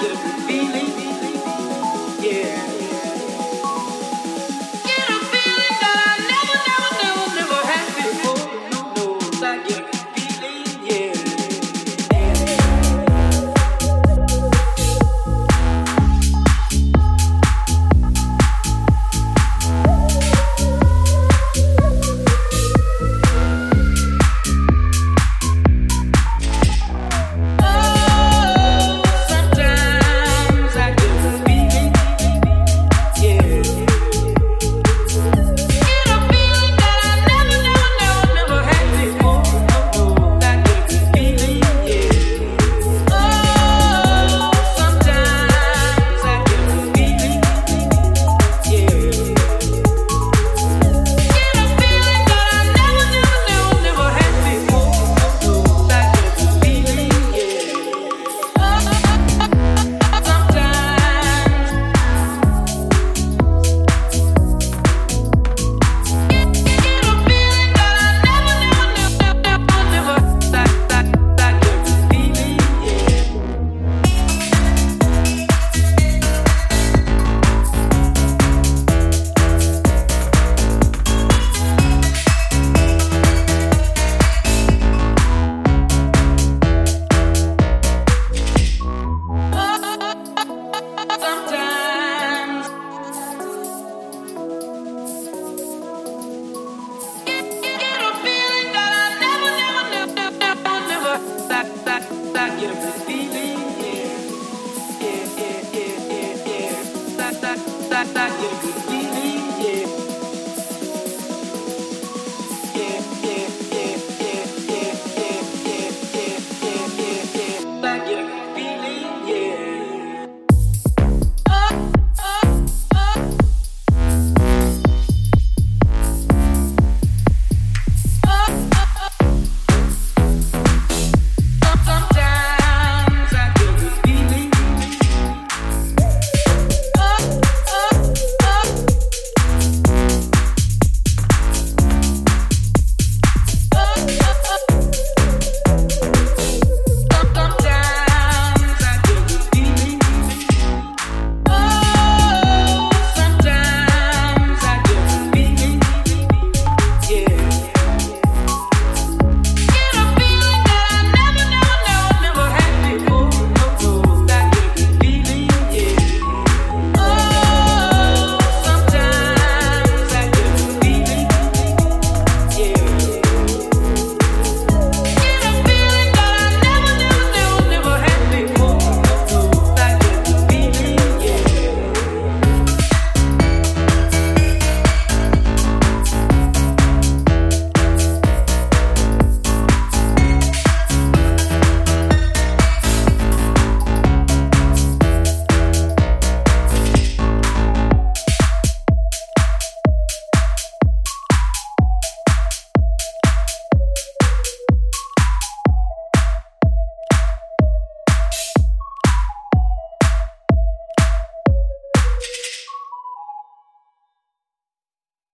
Good a feeling. that, that, that, that, that, yeah.